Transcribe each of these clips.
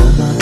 Oh.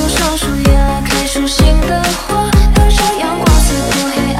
用上树叶来开出新的花，感受阳光刺破黑暗。